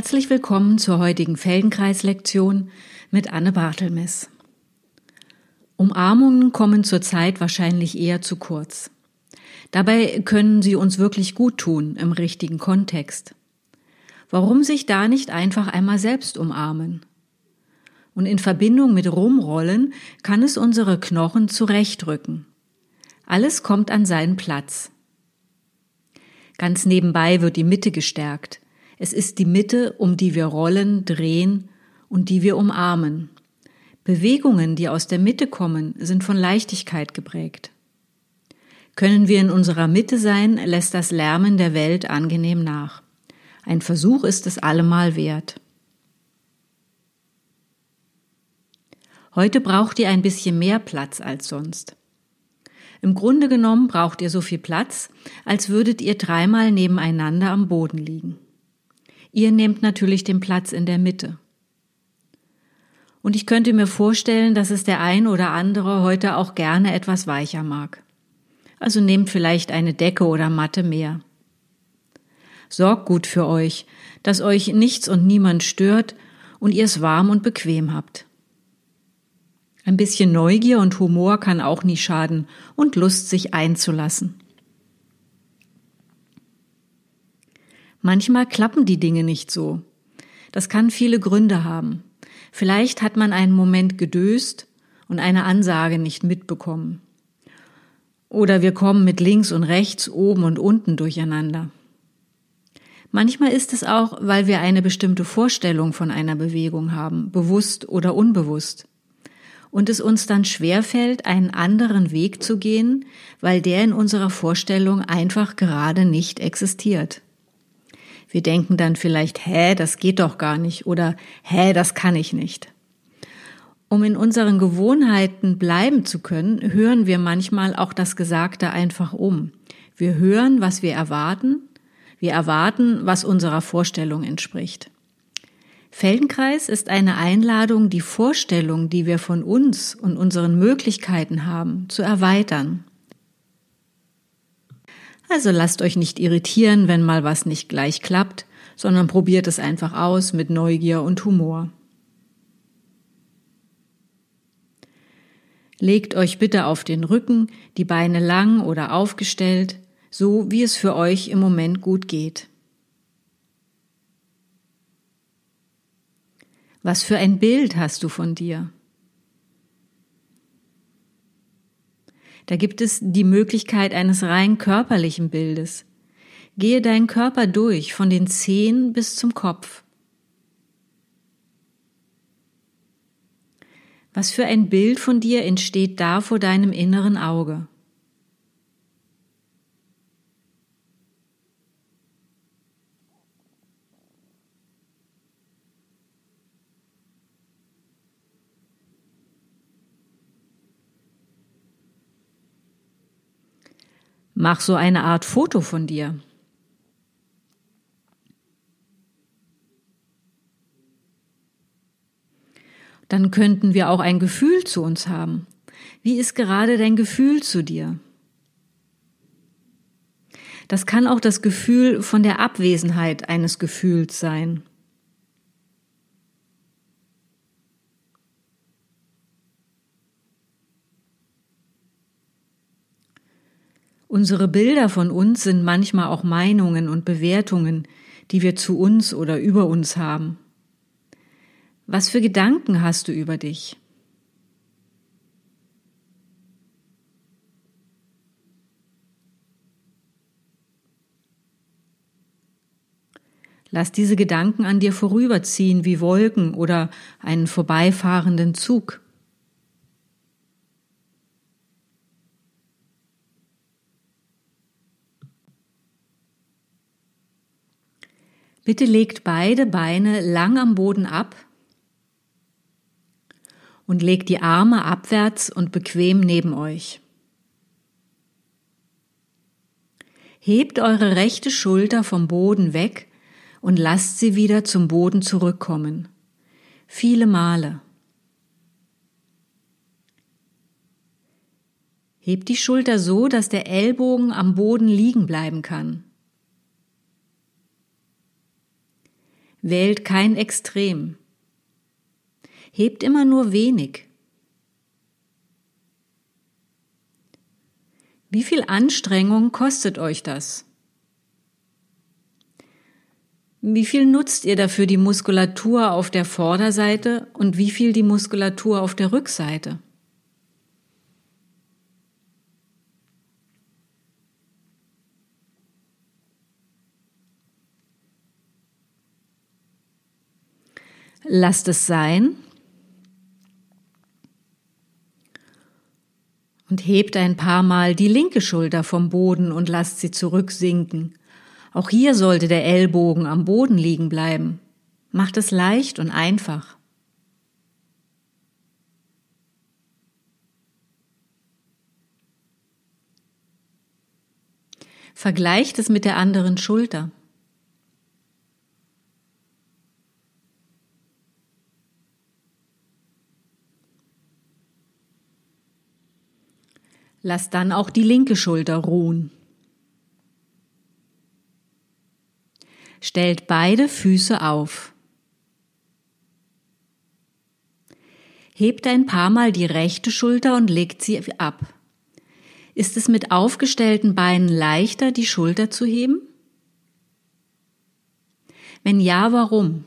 Herzlich willkommen zur heutigen Feldenkreis-Lektion mit Anne Bartelmes. Umarmungen kommen zurzeit wahrscheinlich eher zu kurz. Dabei können sie uns wirklich gut tun im richtigen Kontext. Warum sich da nicht einfach einmal selbst umarmen? Und in Verbindung mit Rumrollen kann es unsere Knochen zurechtrücken. Alles kommt an seinen Platz. Ganz nebenbei wird die Mitte gestärkt. Es ist die Mitte, um die wir rollen, drehen und die wir umarmen. Bewegungen, die aus der Mitte kommen, sind von Leichtigkeit geprägt. Können wir in unserer Mitte sein, lässt das Lärmen der Welt angenehm nach. Ein Versuch ist es allemal wert. Heute braucht ihr ein bisschen mehr Platz als sonst. Im Grunde genommen braucht ihr so viel Platz, als würdet ihr dreimal nebeneinander am Boden liegen. Ihr nehmt natürlich den Platz in der Mitte. Und ich könnte mir vorstellen, dass es der ein oder andere heute auch gerne etwas weicher mag. Also nehmt vielleicht eine Decke oder Matte mehr. Sorgt gut für euch, dass euch nichts und niemand stört und ihr es warm und bequem habt. Ein bisschen Neugier und Humor kann auch nie schaden und Lust, sich einzulassen. Manchmal klappen die Dinge nicht so. Das kann viele Gründe haben. Vielleicht hat man einen Moment gedöst und eine Ansage nicht mitbekommen. Oder wir kommen mit links und rechts, oben und unten durcheinander. Manchmal ist es auch, weil wir eine bestimmte Vorstellung von einer Bewegung haben, bewusst oder unbewusst. Und es uns dann schwerfällt, einen anderen Weg zu gehen, weil der in unserer Vorstellung einfach gerade nicht existiert. Wir denken dann vielleicht, hä, das geht doch gar nicht oder hä, das kann ich nicht. Um in unseren Gewohnheiten bleiben zu können, hören wir manchmal auch das Gesagte einfach um. Wir hören, was wir erwarten, wir erwarten, was unserer Vorstellung entspricht. Feldenkreis ist eine Einladung, die Vorstellung, die wir von uns und unseren Möglichkeiten haben, zu erweitern. Also lasst euch nicht irritieren, wenn mal was nicht gleich klappt, sondern probiert es einfach aus mit Neugier und Humor. Legt euch bitte auf den Rücken, die Beine lang oder aufgestellt, so wie es für euch im Moment gut geht. Was für ein Bild hast du von dir? Da gibt es die Möglichkeit eines rein körperlichen Bildes. Gehe deinen Körper durch, von den Zehen bis zum Kopf. Was für ein Bild von dir entsteht da vor deinem inneren Auge? Mach so eine Art Foto von dir. Dann könnten wir auch ein Gefühl zu uns haben. Wie ist gerade dein Gefühl zu dir? Das kann auch das Gefühl von der Abwesenheit eines Gefühls sein. Unsere Bilder von uns sind manchmal auch Meinungen und Bewertungen, die wir zu uns oder über uns haben. Was für Gedanken hast du über dich? Lass diese Gedanken an dir vorüberziehen wie Wolken oder einen vorbeifahrenden Zug. Bitte legt beide Beine lang am Boden ab und legt die Arme abwärts und bequem neben euch. Hebt eure rechte Schulter vom Boden weg und lasst sie wieder zum Boden zurückkommen. Viele Male. Hebt die Schulter so, dass der Ellbogen am Boden liegen bleiben kann. Wählt kein Extrem. Hebt immer nur wenig. Wie viel Anstrengung kostet euch das? Wie viel nutzt ihr dafür die Muskulatur auf der Vorderseite und wie viel die Muskulatur auf der Rückseite? Lasst es sein und hebt ein paar Mal die linke Schulter vom Boden und lasst sie zurücksinken. Auch hier sollte der Ellbogen am Boden liegen bleiben. Macht es leicht und einfach. Vergleicht es mit der anderen Schulter. Lass dann auch die linke Schulter ruhen. Stellt beide Füße auf. Hebt ein paar Mal die rechte Schulter und legt sie ab. Ist es mit aufgestellten Beinen leichter, die Schulter zu heben? Wenn ja, warum?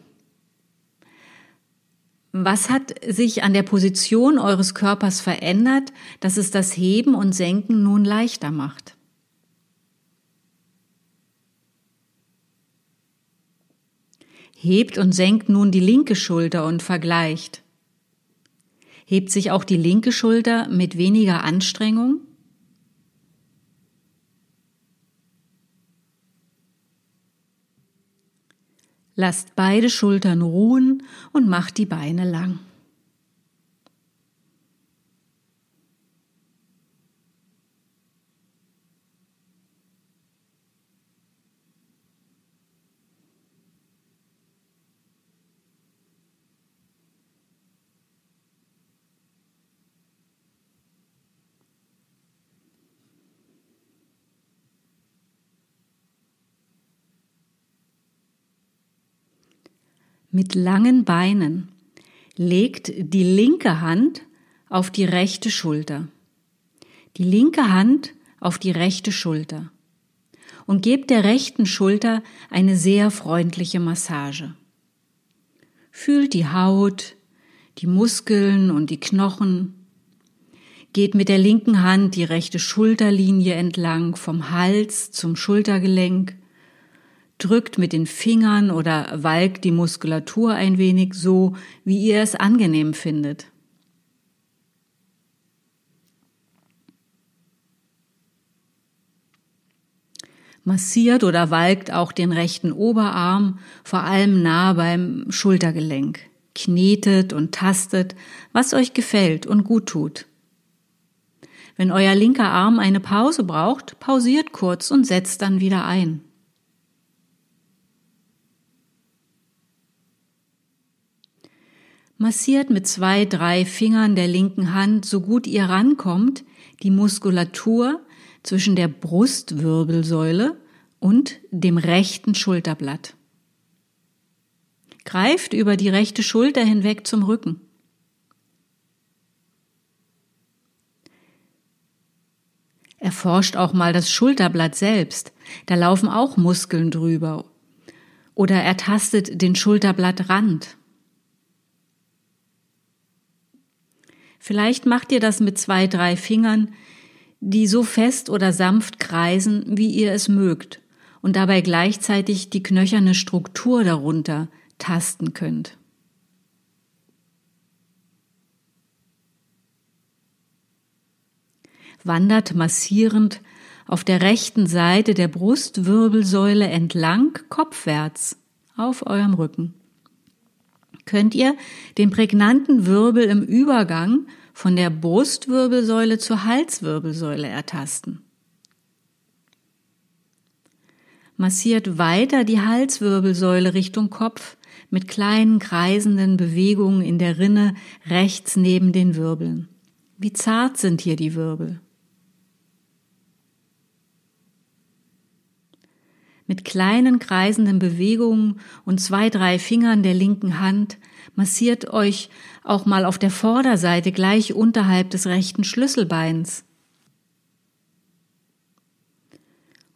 Was hat sich an der Position eures Körpers verändert, dass es das Heben und Senken nun leichter macht? Hebt und senkt nun die linke Schulter und vergleicht. Hebt sich auch die linke Schulter mit weniger Anstrengung? Lasst beide Schultern ruhen und macht die Beine lang. Mit langen Beinen. Legt die linke Hand auf die rechte Schulter. Die linke Hand auf die rechte Schulter. Und gebt der rechten Schulter eine sehr freundliche Massage. Fühlt die Haut, die Muskeln und die Knochen. Geht mit der linken Hand die rechte Schulterlinie entlang vom Hals zum Schultergelenk drückt mit den Fingern oder walkt die Muskulatur ein wenig so, wie ihr es angenehm findet. Massiert oder walkt auch den rechten Oberarm, vor allem nah beim Schultergelenk. Knetet und tastet, was euch gefällt und gut tut. Wenn euer linker Arm eine Pause braucht, pausiert kurz und setzt dann wieder ein. Massiert mit zwei, drei Fingern der linken Hand, so gut ihr rankommt, die Muskulatur zwischen der Brustwirbelsäule und dem rechten Schulterblatt. Greift über die rechte Schulter hinweg zum Rücken. Erforscht auch mal das Schulterblatt selbst. Da laufen auch Muskeln drüber. Oder ertastet den Schulterblattrand. Vielleicht macht ihr das mit zwei, drei Fingern, die so fest oder sanft kreisen, wie ihr es mögt, und dabei gleichzeitig die knöcherne Struktur darunter tasten könnt. Wandert massierend auf der rechten Seite der Brustwirbelsäule entlang kopfwärts auf eurem Rücken könnt ihr den prägnanten Wirbel im Übergang von der Brustwirbelsäule zur Halswirbelsäule ertasten. Massiert weiter die Halswirbelsäule Richtung Kopf mit kleinen kreisenden Bewegungen in der Rinne rechts neben den Wirbeln. Wie zart sind hier die Wirbel? Mit kleinen kreisenden Bewegungen und zwei, drei Fingern der linken Hand massiert euch auch mal auf der Vorderseite gleich unterhalb des rechten Schlüsselbeins.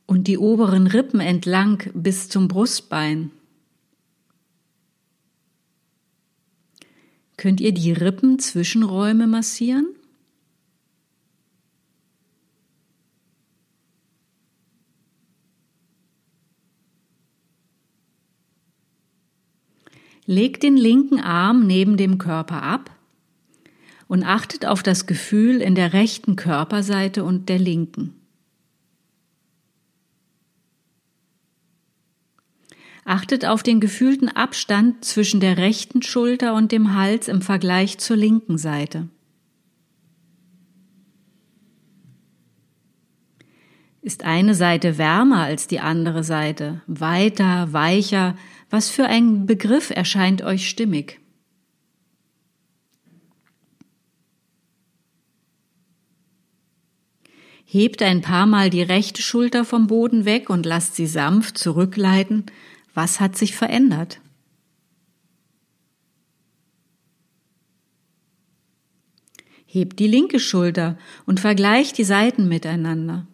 Und die oberen Rippen entlang bis zum Brustbein. Könnt ihr die Rippenzwischenräume massieren? Legt den linken Arm neben dem Körper ab und achtet auf das Gefühl in der rechten Körperseite und der linken. Achtet auf den gefühlten Abstand zwischen der rechten Schulter und dem Hals im Vergleich zur linken Seite. Ist eine Seite wärmer als die andere Seite, weiter, weicher, was für ein Begriff erscheint euch stimmig? Hebt ein paar Mal die rechte Schulter vom Boden weg und lasst sie sanft zurückleiten. Was hat sich verändert? Hebt die linke Schulter und vergleicht die Seiten miteinander.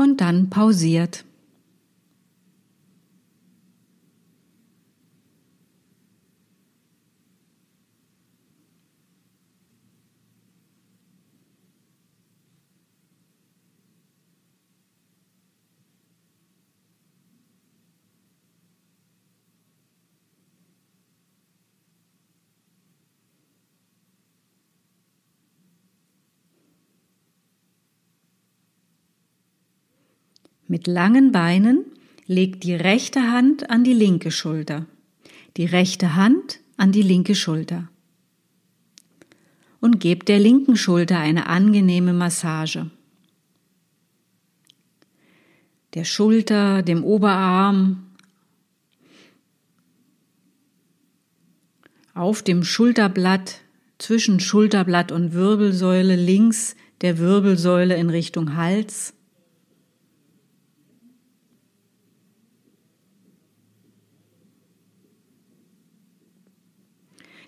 Und dann pausiert. Mit langen Beinen legt die rechte Hand an die linke Schulter, die rechte Hand an die linke Schulter und gebt der linken Schulter eine angenehme Massage. Der Schulter, dem Oberarm, auf dem Schulterblatt, zwischen Schulterblatt und Wirbelsäule links der Wirbelsäule in Richtung Hals.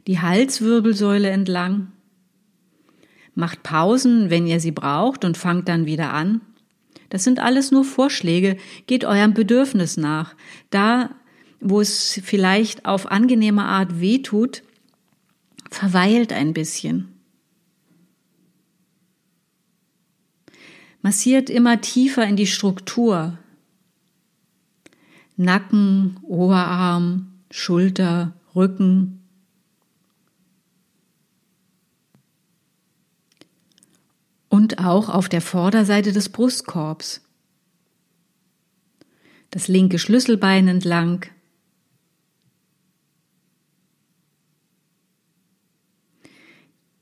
Die Halswirbelsäule entlang. Macht Pausen, wenn ihr sie braucht und fangt dann wieder an. Das sind alles nur Vorschläge, geht eurem Bedürfnis nach. Da, wo es vielleicht auf angenehme Art wehtut, verweilt ein bisschen. Massiert immer tiefer in die Struktur. Nacken, Oberarm, Schulter, Rücken, und auch auf der Vorderseite des Brustkorbs. Das linke Schlüsselbein entlang.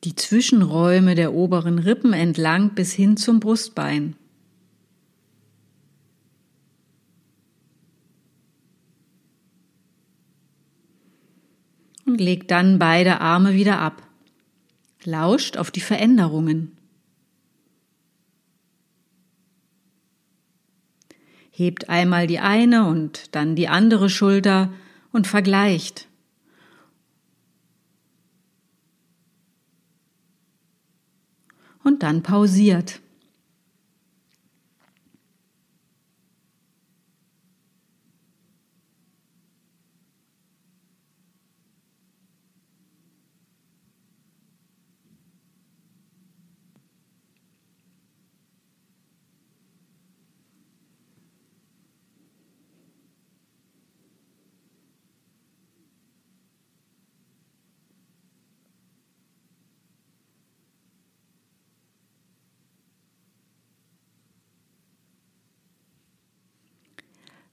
Die Zwischenräume der oberen Rippen entlang bis hin zum Brustbein. Und legt dann beide Arme wieder ab. Lauscht auf die Veränderungen. Hebt einmal die eine und dann die andere Schulter und vergleicht. Und dann pausiert.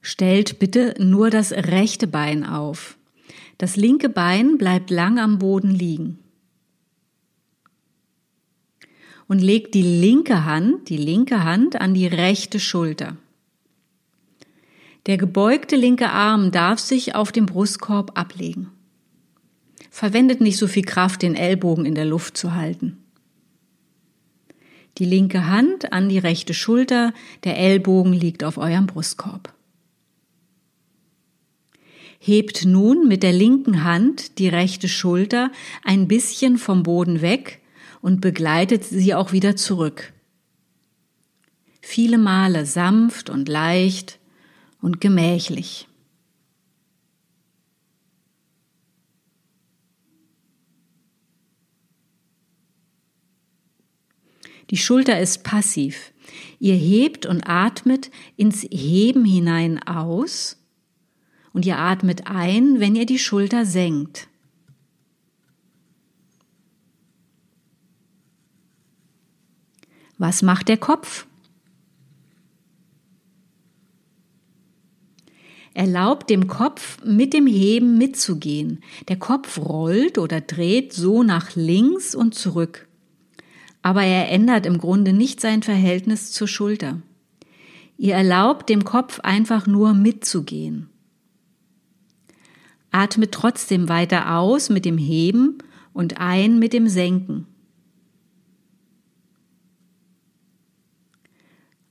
Stellt bitte nur das rechte Bein auf. Das linke Bein bleibt lang am Boden liegen. Und legt die linke Hand, die linke Hand an die rechte Schulter. Der gebeugte linke Arm darf sich auf dem Brustkorb ablegen. Verwendet nicht so viel Kraft, den Ellbogen in der Luft zu halten. Die linke Hand an die rechte Schulter, der Ellbogen liegt auf eurem Brustkorb. Hebt nun mit der linken Hand die rechte Schulter ein bisschen vom Boden weg und begleitet sie auch wieder zurück. Viele Male sanft und leicht und gemächlich. Die Schulter ist passiv. Ihr hebt und atmet ins Heben hinein aus und ihr atmet ein, wenn ihr die Schulter senkt. Was macht der Kopf? Erlaubt dem Kopf mit dem Heben mitzugehen. Der Kopf rollt oder dreht so nach links und zurück. Aber er ändert im Grunde nicht sein Verhältnis zur Schulter. Ihr erlaubt dem Kopf einfach nur mitzugehen. Atmet trotzdem weiter aus mit dem Heben und ein mit dem Senken.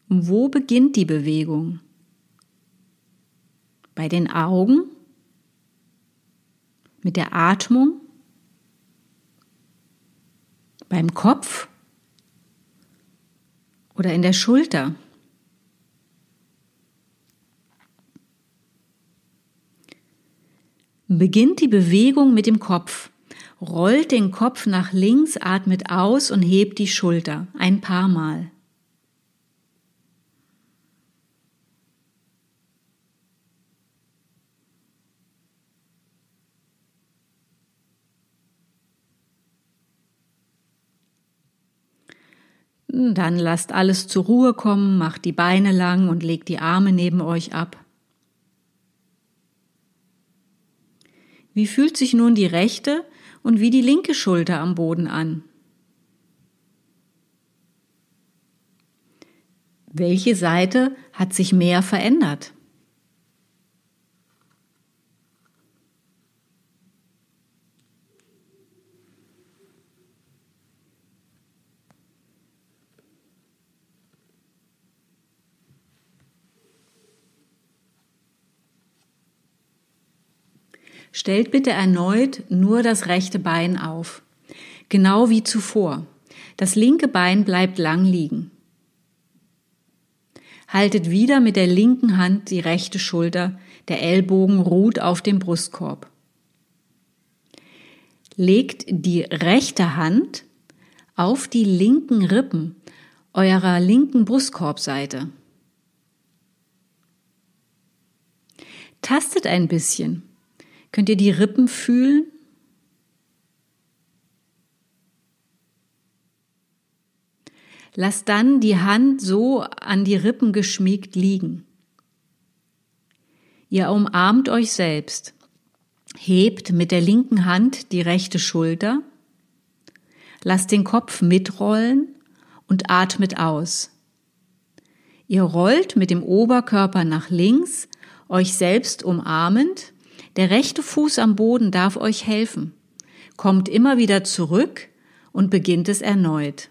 Wo beginnt die Bewegung? Bei den Augen? Mit der Atmung? Beim Kopf? Oder in der Schulter? Beginnt die Bewegung mit dem Kopf. Rollt den Kopf nach links, atmet aus und hebt die Schulter ein paar Mal. Dann lasst alles zur Ruhe kommen, macht die Beine lang und legt die Arme neben euch ab. Wie fühlt sich nun die rechte und wie die linke Schulter am Boden an? Welche Seite hat sich mehr verändert? Stellt bitte erneut nur das rechte Bein auf, genau wie zuvor. Das linke Bein bleibt lang liegen. Haltet wieder mit der linken Hand die rechte Schulter, der Ellbogen ruht auf dem Brustkorb. Legt die rechte Hand auf die linken Rippen eurer linken Brustkorbseite. Tastet ein bisschen Könnt ihr die Rippen fühlen? Lasst dann die Hand so an die Rippen geschmiegt liegen. Ihr umarmt euch selbst. Hebt mit der linken Hand die rechte Schulter. Lasst den Kopf mitrollen und atmet aus. Ihr rollt mit dem Oberkörper nach links, euch selbst umarmend der rechte Fuß am Boden darf euch helfen. Kommt immer wieder zurück und beginnt es erneut.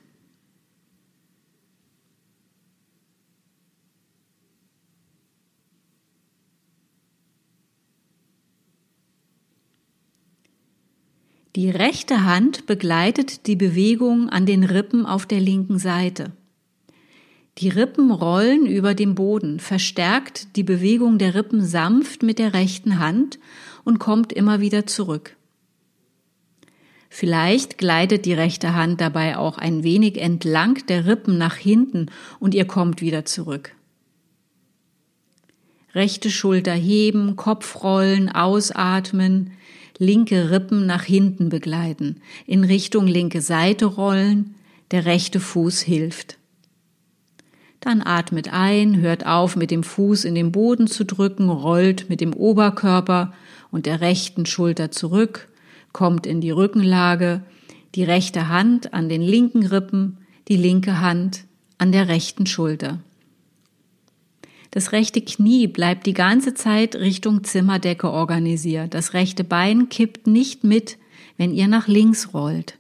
Die rechte Hand begleitet die Bewegung an den Rippen auf der linken Seite. Die Rippen rollen über dem Boden, verstärkt die Bewegung der Rippen sanft mit der rechten Hand und kommt immer wieder zurück. Vielleicht gleitet die rechte Hand dabei auch ein wenig entlang der Rippen nach hinten und ihr kommt wieder zurück. Rechte Schulter heben, Kopf rollen, ausatmen, linke Rippen nach hinten begleiten, in Richtung linke Seite rollen, der rechte Fuß hilft. Dann atmet ein, hört auf, mit dem Fuß in den Boden zu drücken, rollt mit dem Oberkörper und der rechten Schulter zurück, kommt in die Rückenlage, die rechte Hand an den linken Rippen, die linke Hand an der rechten Schulter. Das rechte Knie bleibt die ganze Zeit Richtung Zimmerdecke organisiert. Das rechte Bein kippt nicht mit, wenn ihr nach links rollt.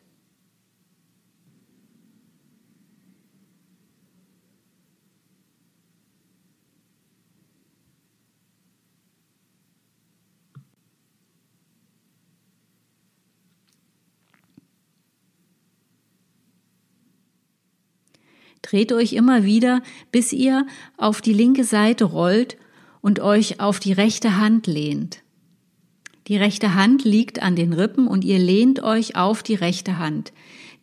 Dreht euch immer wieder, bis ihr auf die linke Seite rollt und euch auf die rechte Hand lehnt. Die rechte Hand liegt an den Rippen und ihr lehnt euch auf die rechte Hand.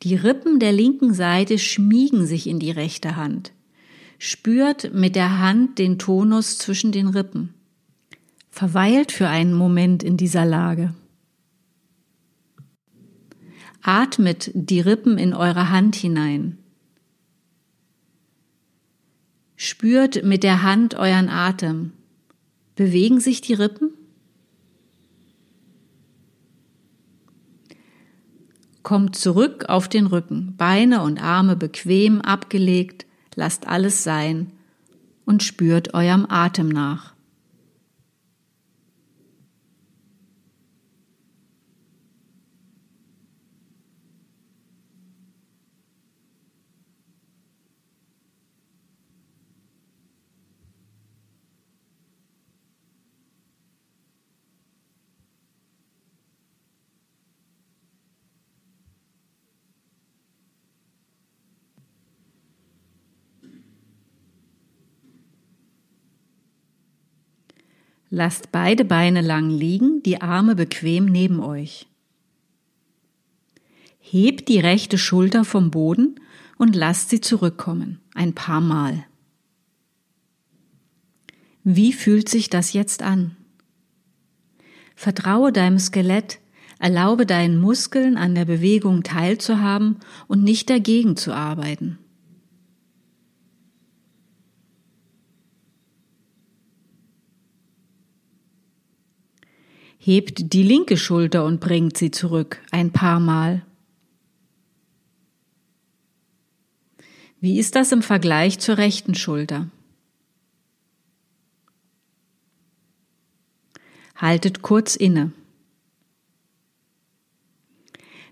Die Rippen der linken Seite schmiegen sich in die rechte Hand. Spürt mit der Hand den Tonus zwischen den Rippen. Verweilt für einen Moment in dieser Lage. Atmet die Rippen in eure Hand hinein. Spürt mit der Hand euren Atem. Bewegen sich die Rippen? Kommt zurück auf den Rücken, Beine und Arme bequem abgelegt, lasst alles sein und spürt eurem Atem nach. Lasst beide Beine lang liegen, die Arme bequem neben euch. Hebt die rechte Schulter vom Boden und lasst sie zurückkommen, ein paar Mal. Wie fühlt sich das jetzt an? Vertraue deinem Skelett, erlaube deinen Muskeln an der Bewegung teilzuhaben und nicht dagegen zu arbeiten. Hebt die linke Schulter und bringt sie zurück ein paar Mal. Wie ist das im Vergleich zur rechten Schulter? Haltet kurz inne.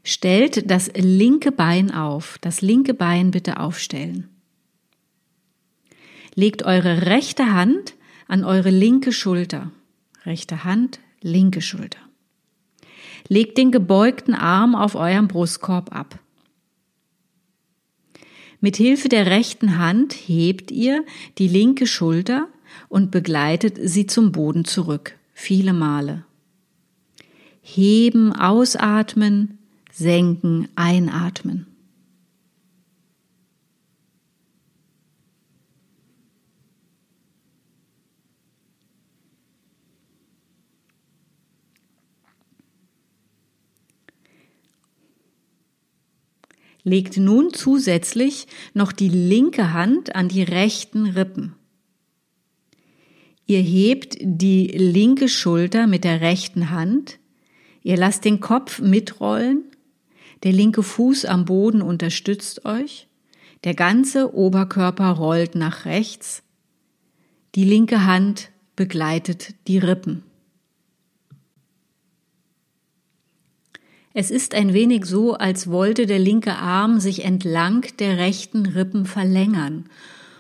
Stellt das linke Bein auf, das linke Bein bitte aufstellen. Legt eure rechte Hand an eure linke Schulter. Rechte Hand, linke Schulter. Legt den gebeugten Arm auf eurem Brustkorb ab. Mit Hilfe der rechten Hand hebt ihr die linke Schulter und begleitet sie zum Boden zurück, viele Male. Heben, ausatmen, senken, einatmen. Legt nun zusätzlich noch die linke Hand an die rechten Rippen. Ihr hebt die linke Schulter mit der rechten Hand, ihr lasst den Kopf mitrollen, der linke Fuß am Boden unterstützt euch, der ganze Oberkörper rollt nach rechts, die linke Hand begleitet die Rippen. Es ist ein wenig so, als wollte der linke Arm sich entlang der rechten Rippen verlängern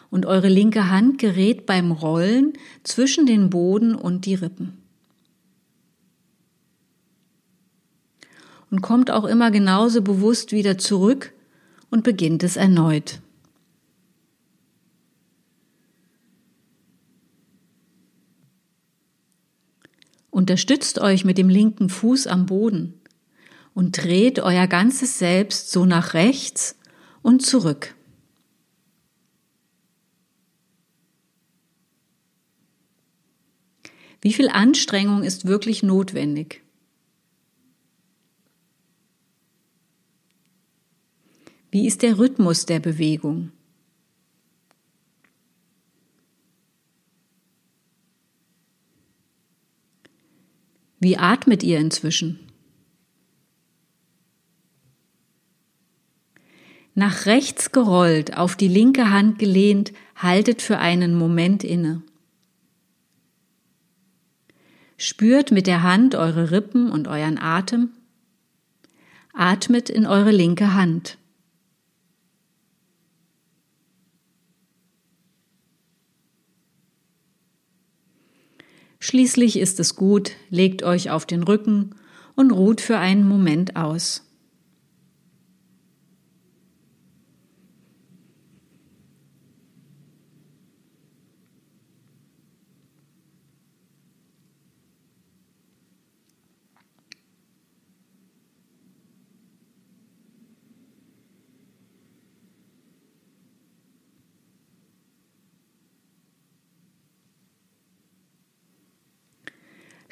und eure linke Hand gerät beim Rollen zwischen den Boden und die Rippen. Und kommt auch immer genauso bewusst wieder zurück und beginnt es erneut. Unterstützt euch mit dem linken Fuß am Boden und dreht euer ganzes Selbst so nach rechts und zurück. Wie viel Anstrengung ist wirklich notwendig? Wie ist der Rhythmus der Bewegung? Wie atmet ihr inzwischen? Nach rechts gerollt, auf die linke Hand gelehnt, haltet für einen Moment inne. Spürt mit der Hand eure Rippen und euren Atem. Atmet in eure linke Hand. Schließlich ist es gut, legt euch auf den Rücken und ruht für einen Moment aus.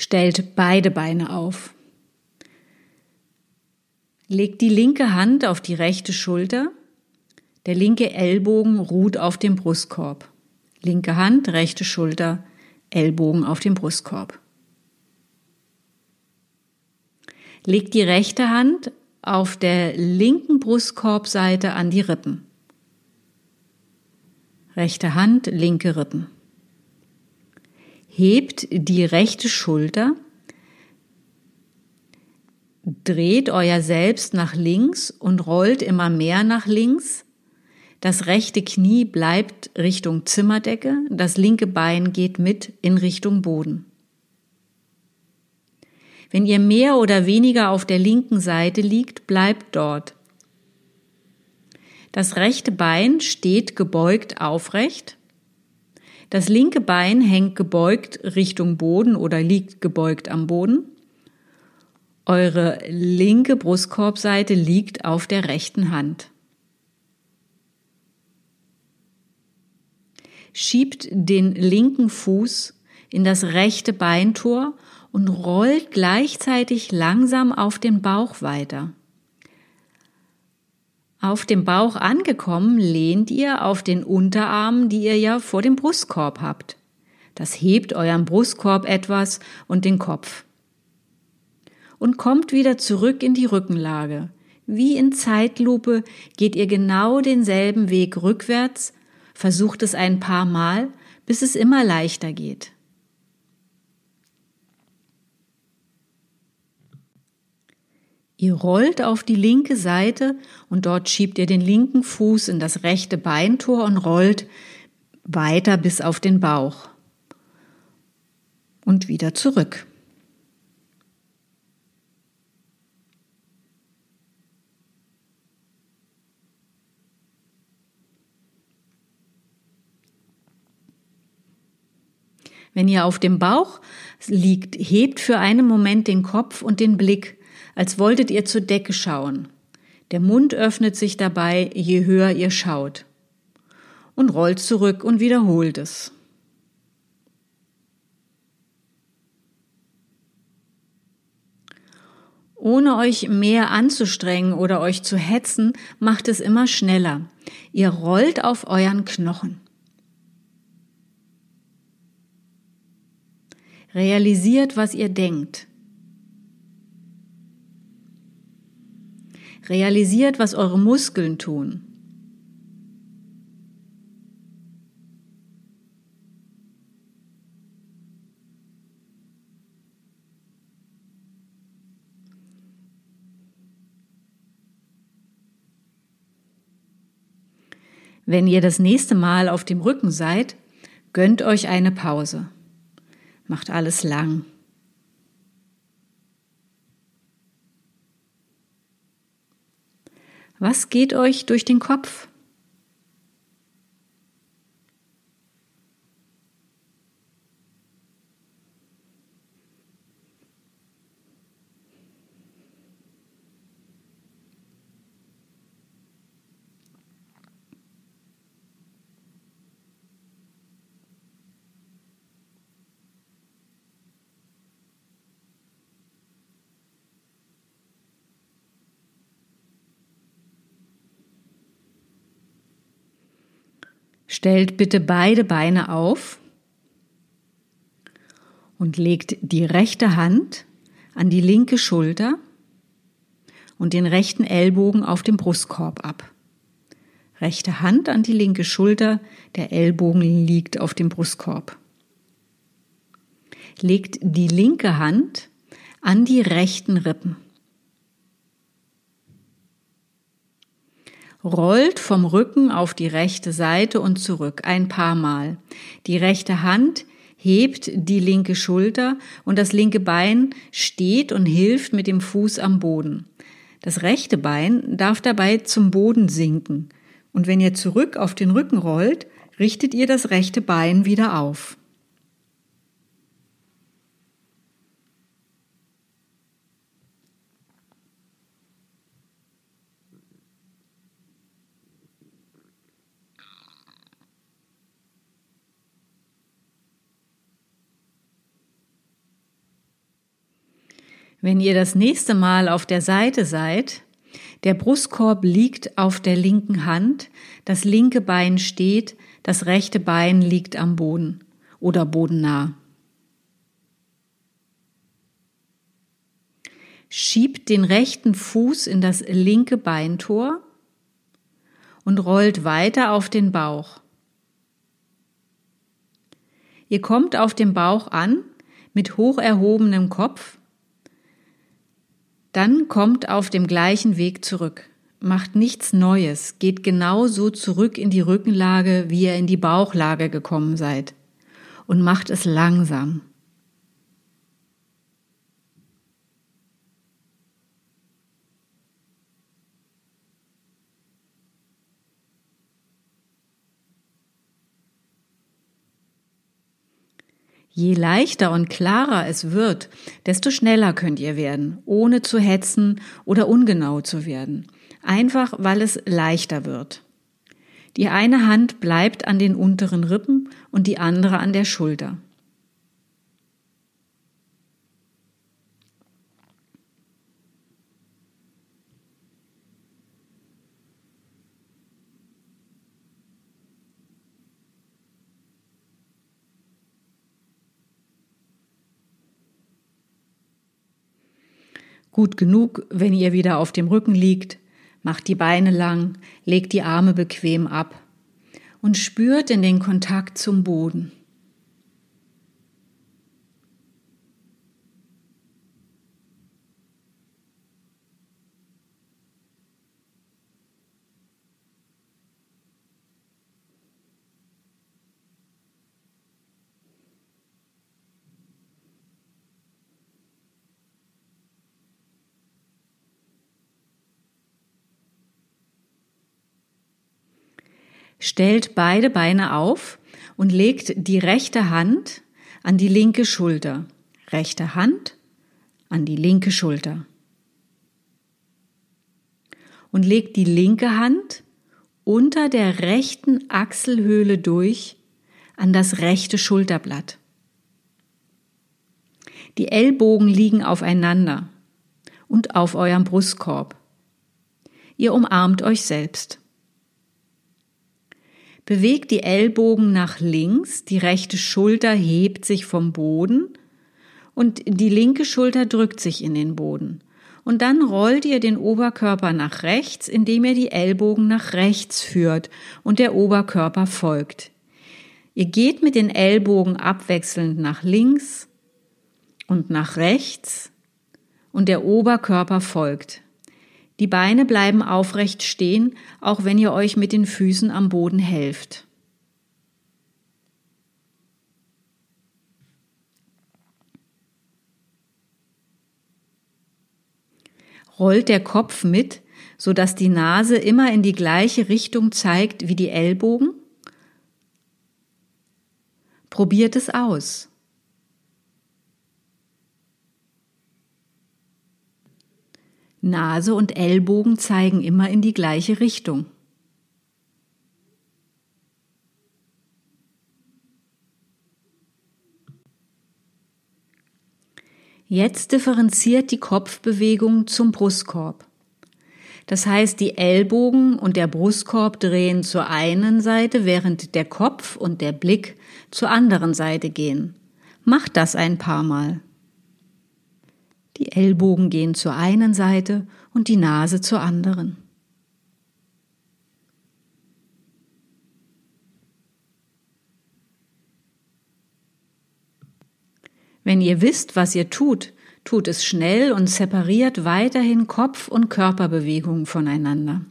Stellt beide Beine auf. Legt die linke Hand auf die rechte Schulter. Der linke Ellbogen ruht auf dem Brustkorb. Linke Hand, rechte Schulter, Ellbogen auf dem Brustkorb. Legt die rechte Hand auf der linken Brustkorbseite an die Rippen. Rechte Hand, linke Rippen. Hebt die rechte Schulter, dreht euer Selbst nach links und rollt immer mehr nach links. Das rechte Knie bleibt Richtung Zimmerdecke, das linke Bein geht mit in Richtung Boden. Wenn ihr mehr oder weniger auf der linken Seite liegt, bleibt dort. Das rechte Bein steht gebeugt aufrecht. Das linke Bein hängt gebeugt Richtung Boden oder liegt gebeugt am Boden. Eure linke Brustkorbseite liegt auf der rechten Hand. Schiebt den linken Fuß in das rechte Beintor und rollt gleichzeitig langsam auf den Bauch weiter. Auf dem Bauch angekommen, lehnt ihr auf den Unterarmen, die ihr ja vor dem Brustkorb habt. Das hebt euren Brustkorb etwas und den Kopf. Und kommt wieder zurück in die Rückenlage. Wie in Zeitlupe geht ihr genau denselben Weg rückwärts, versucht es ein paar Mal, bis es immer leichter geht. Ihr rollt auf die linke Seite und dort schiebt ihr den linken Fuß in das rechte Beintor und rollt weiter bis auf den Bauch. Und wieder zurück. Wenn ihr auf dem Bauch liegt, hebt für einen Moment den Kopf und den Blick als wolltet ihr zur Decke schauen. Der Mund öffnet sich dabei, je höher ihr schaut. Und rollt zurück und wiederholt es. Ohne euch mehr anzustrengen oder euch zu hetzen, macht es immer schneller. Ihr rollt auf euren Knochen. Realisiert, was ihr denkt. Realisiert, was eure Muskeln tun. Wenn ihr das nächste Mal auf dem Rücken seid, gönnt euch eine Pause. Macht alles lang. Was geht euch durch den Kopf? Stellt bitte beide Beine auf und legt die rechte Hand an die linke Schulter und den rechten Ellbogen auf dem Brustkorb ab. Rechte Hand an die linke Schulter, der Ellbogen liegt auf dem Brustkorb. Legt die linke Hand an die rechten Rippen. Rollt vom Rücken auf die rechte Seite und zurück ein paar Mal. Die rechte Hand hebt die linke Schulter und das linke Bein steht und hilft mit dem Fuß am Boden. Das rechte Bein darf dabei zum Boden sinken. Und wenn ihr zurück auf den Rücken rollt, richtet ihr das rechte Bein wieder auf. Wenn ihr das nächste Mal auf der Seite seid, der Brustkorb liegt auf der linken Hand, das linke Bein steht, das rechte Bein liegt am Boden oder bodennah. Schiebt den rechten Fuß in das linke Beintor und rollt weiter auf den Bauch. Ihr kommt auf dem Bauch an mit hoch erhobenem Kopf dann kommt auf dem gleichen Weg zurück. Macht nichts Neues, geht genauso zurück in die Rückenlage, wie ihr in die Bauchlage gekommen seid. Und macht es langsam. Je leichter und klarer es wird, desto schneller könnt ihr werden, ohne zu hetzen oder ungenau zu werden. Einfach weil es leichter wird. Die eine Hand bleibt an den unteren Rippen und die andere an der Schulter. Gut genug, wenn ihr wieder auf dem Rücken liegt, macht die Beine lang, legt die Arme bequem ab und spürt in den Kontakt zum Boden. Stellt beide Beine auf und legt die rechte Hand an die linke Schulter. Rechte Hand an die linke Schulter. Und legt die linke Hand unter der rechten Achselhöhle durch an das rechte Schulterblatt. Die Ellbogen liegen aufeinander und auf eurem Brustkorb. Ihr umarmt euch selbst. Bewegt die Ellbogen nach links, die rechte Schulter hebt sich vom Boden und die linke Schulter drückt sich in den Boden. Und dann rollt ihr den Oberkörper nach rechts, indem ihr die Ellbogen nach rechts führt und der Oberkörper folgt. Ihr geht mit den Ellbogen abwechselnd nach links und nach rechts und der Oberkörper folgt. Die Beine bleiben aufrecht stehen, auch wenn ihr euch mit den Füßen am Boden helft. Rollt der Kopf mit, so dass die Nase immer in die gleiche Richtung zeigt wie die Ellbogen? Probiert es aus. Nase und Ellbogen zeigen immer in die gleiche Richtung. Jetzt differenziert die Kopfbewegung zum Brustkorb. Das heißt, die Ellbogen und der Brustkorb drehen zur einen Seite, während der Kopf und der Blick zur anderen Seite gehen. Macht das ein paar Mal. Die Ellbogen gehen zur einen Seite und die Nase zur anderen. Wenn ihr wisst, was ihr tut, tut es schnell und separiert weiterhin Kopf- und Körperbewegungen voneinander.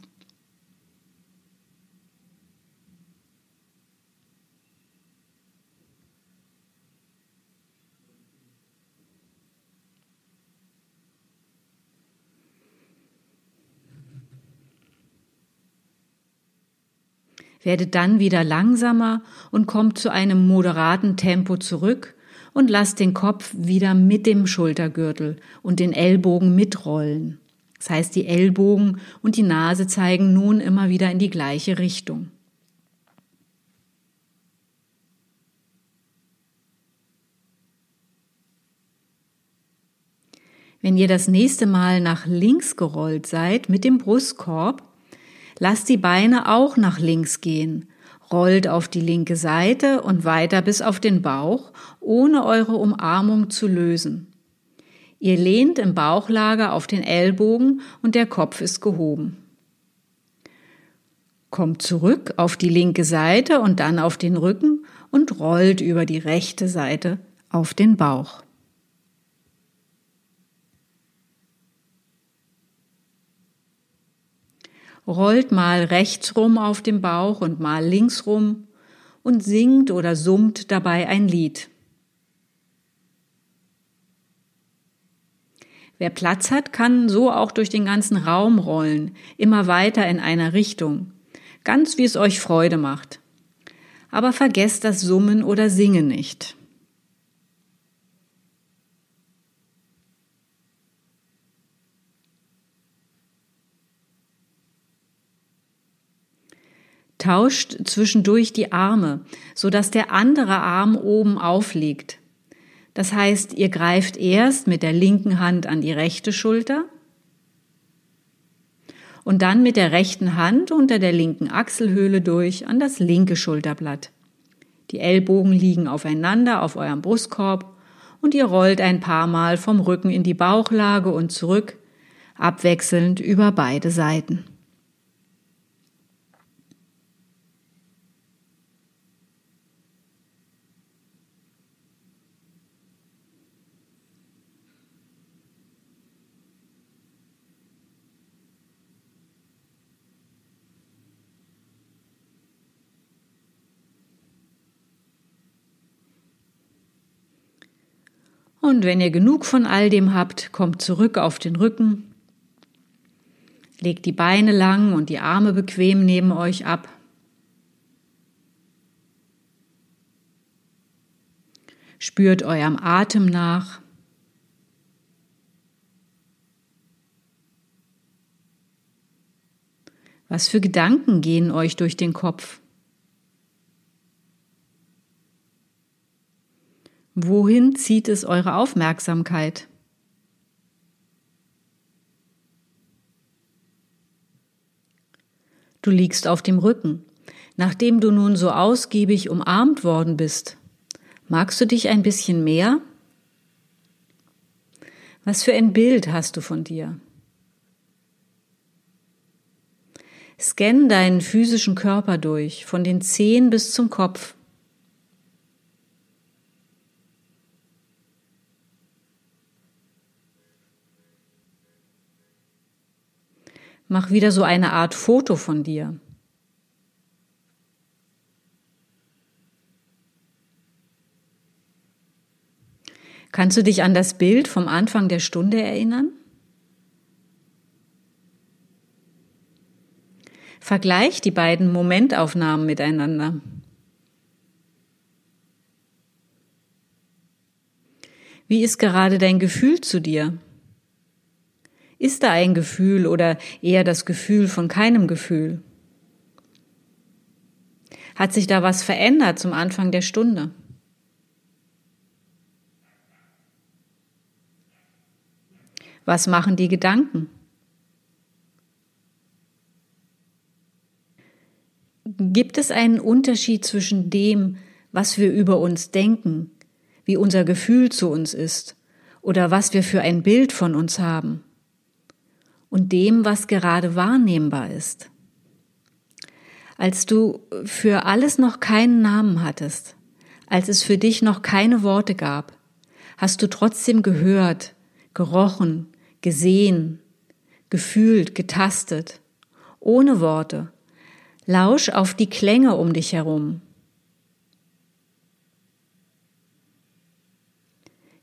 Werdet dann wieder langsamer und kommt zu einem moderaten Tempo zurück und lasst den Kopf wieder mit dem Schultergürtel und den Ellbogen mitrollen. Das heißt, die Ellbogen und die Nase zeigen nun immer wieder in die gleiche Richtung. Wenn ihr das nächste Mal nach links gerollt seid mit dem Brustkorb, lasst die Beine auch nach links gehen, rollt auf die linke Seite und weiter bis auf den Bauch, ohne eure Umarmung zu lösen. Ihr lehnt im Bauchlager auf den Ellbogen und der Kopf ist gehoben. Kommt zurück auf die linke Seite und dann auf den Rücken und rollt über die rechte Seite auf den Bauch. Rollt mal rechts rum auf dem Bauch und mal links rum und singt oder summt dabei ein Lied. Wer Platz hat, kann so auch durch den ganzen Raum rollen, immer weiter in einer Richtung, ganz wie es euch Freude macht. Aber vergesst das Summen oder Singen nicht. Tauscht zwischendurch die Arme, so dass der andere Arm oben aufliegt. Das heißt, ihr greift erst mit der linken Hand an die rechte Schulter und dann mit der rechten Hand unter der linken Achselhöhle durch an das linke Schulterblatt. Die Ellbogen liegen aufeinander auf eurem Brustkorb und ihr rollt ein paar Mal vom Rücken in die Bauchlage und zurück, abwechselnd über beide Seiten. Und wenn ihr genug von all dem habt, kommt zurück auf den Rücken, legt die Beine lang und die Arme bequem neben euch ab. Spürt eurem Atem nach. Was für Gedanken gehen euch durch den Kopf? Wohin zieht es eure Aufmerksamkeit? Du liegst auf dem Rücken. Nachdem du nun so ausgiebig umarmt worden bist, magst du dich ein bisschen mehr? Was für ein Bild hast du von dir? Scann deinen physischen Körper durch, von den Zehen bis zum Kopf. Mach wieder so eine Art Foto von dir. Kannst du dich an das Bild vom Anfang der Stunde erinnern? Vergleich die beiden Momentaufnahmen miteinander. Wie ist gerade dein Gefühl zu dir? Ist da ein Gefühl oder eher das Gefühl von keinem Gefühl? Hat sich da was verändert zum Anfang der Stunde? Was machen die Gedanken? Gibt es einen Unterschied zwischen dem, was wir über uns denken, wie unser Gefühl zu uns ist oder was wir für ein Bild von uns haben? Und dem, was gerade wahrnehmbar ist. Als du für alles noch keinen Namen hattest, als es für dich noch keine Worte gab, hast du trotzdem gehört, gerochen, gesehen, gefühlt, getastet, ohne Worte. Lausch auf die Klänge um dich herum.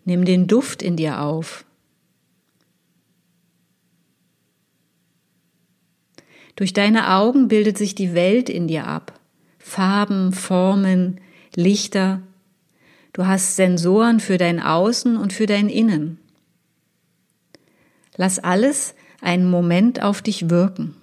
Nimm den Duft in dir auf. Durch deine Augen bildet sich die Welt in dir ab. Farben, Formen, Lichter. Du hast Sensoren für dein Außen und für dein Innen. Lass alles einen Moment auf dich wirken.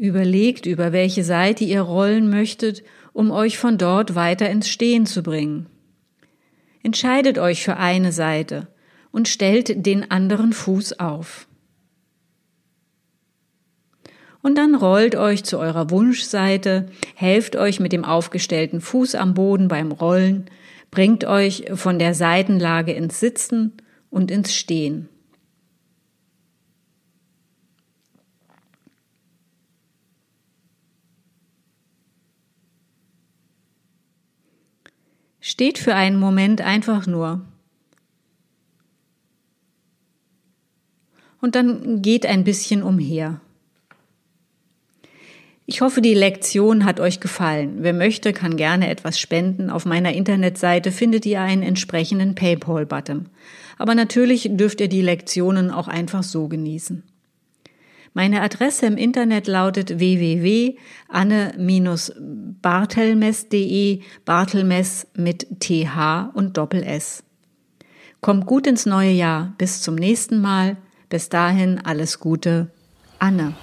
Überlegt, über welche Seite ihr rollen möchtet, um euch von dort weiter ins Stehen zu bringen. Entscheidet euch für eine Seite und stellt den anderen Fuß auf. Und dann rollt euch zu eurer Wunschseite, helft euch mit dem aufgestellten Fuß am Boden beim Rollen, bringt euch von der Seitenlage ins Sitzen und ins Stehen. Steht für einen Moment einfach nur. Und dann geht ein bisschen umher. Ich hoffe, die Lektion hat euch gefallen. Wer möchte, kann gerne etwas spenden. Auf meiner Internetseite findet ihr einen entsprechenden PayPal-Button. Aber natürlich dürft ihr die Lektionen auch einfach so genießen. Meine Adresse im Internet lautet www.anne-bartelmess.de, Bartelmess mit TH und Doppel S. Kommt gut ins neue Jahr. Bis zum nächsten Mal. Bis dahin alles Gute. Anne.